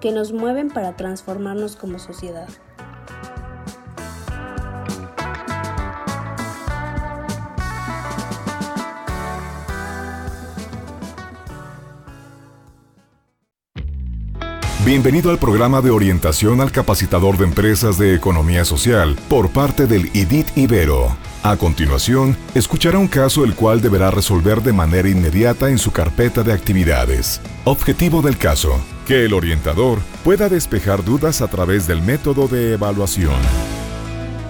que nos mueven para transformarnos como sociedad. Bienvenido al programa de orientación al capacitador de empresas de economía social por parte del IDIT Ibero. A continuación, escuchará un caso el cual deberá resolver de manera inmediata en su carpeta de actividades. Objetivo del caso, que el orientador pueda despejar dudas a través del método de evaluación.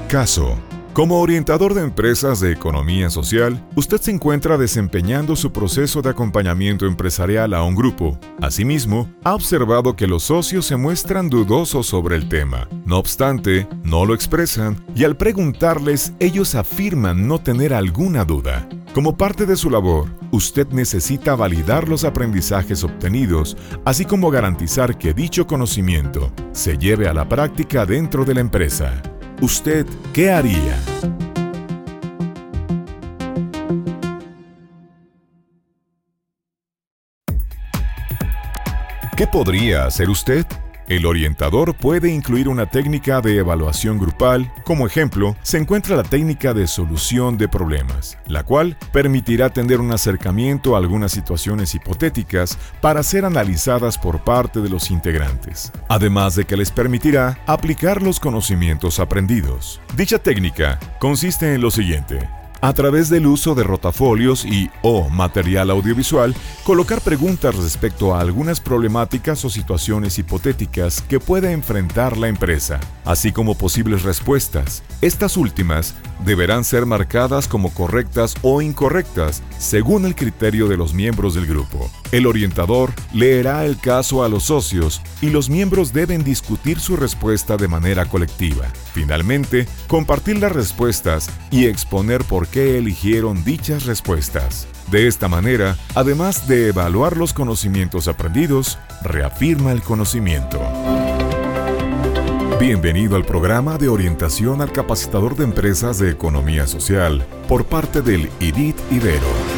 Caso. Como orientador de empresas de economía social, usted se encuentra desempeñando su proceso de acompañamiento empresarial a un grupo. Asimismo, ha observado que los socios se muestran dudosos sobre el tema. No obstante, no lo expresan y al preguntarles ellos afirman no tener alguna duda. Como parte de su labor, usted necesita validar los aprendizajes obtenidos, así como garantizar que dicho conocimiento se lleve a la práctica dentro de la empresa. ¿Usted qué haría? ¿Qué podría hacer usted? El orientador puede incluir una técnica de evaluación grupal. Como ejemplo, se encuentra la técnica de solución de problemas, la cual permitirá tener un acercamiento a algunas situaciones hipotéticas para ser analizadas por parte de los integrantes, además de que les permitirá aplicar los conocimientos aprendidos. Dicha técnica consiste en lo siguiente. A través del uso de rotafolios y o material audiovisual, colocar preguntas respecto a algunas problemáticas o situaciones hipotéticas que pueda enfrentar la empresa, así como posibles respuestas. Estas últimas deberán ser marcadas como correctas o incorrectas según el criterio de los miembros del grupo. El orientador leerá el caso a los socios y los miembros deben discutir su respuesta de manera colectiva. Finalmente, compartir las respuestas y exponer por qué eligieron dichas respuestas. De esta manera, además de evaluar los conocimientos aprendidos, reafirma el conocimiento. Bienvenido al programa de orientación al capacitador de empresas de economía social por parte del IDIT Ibero.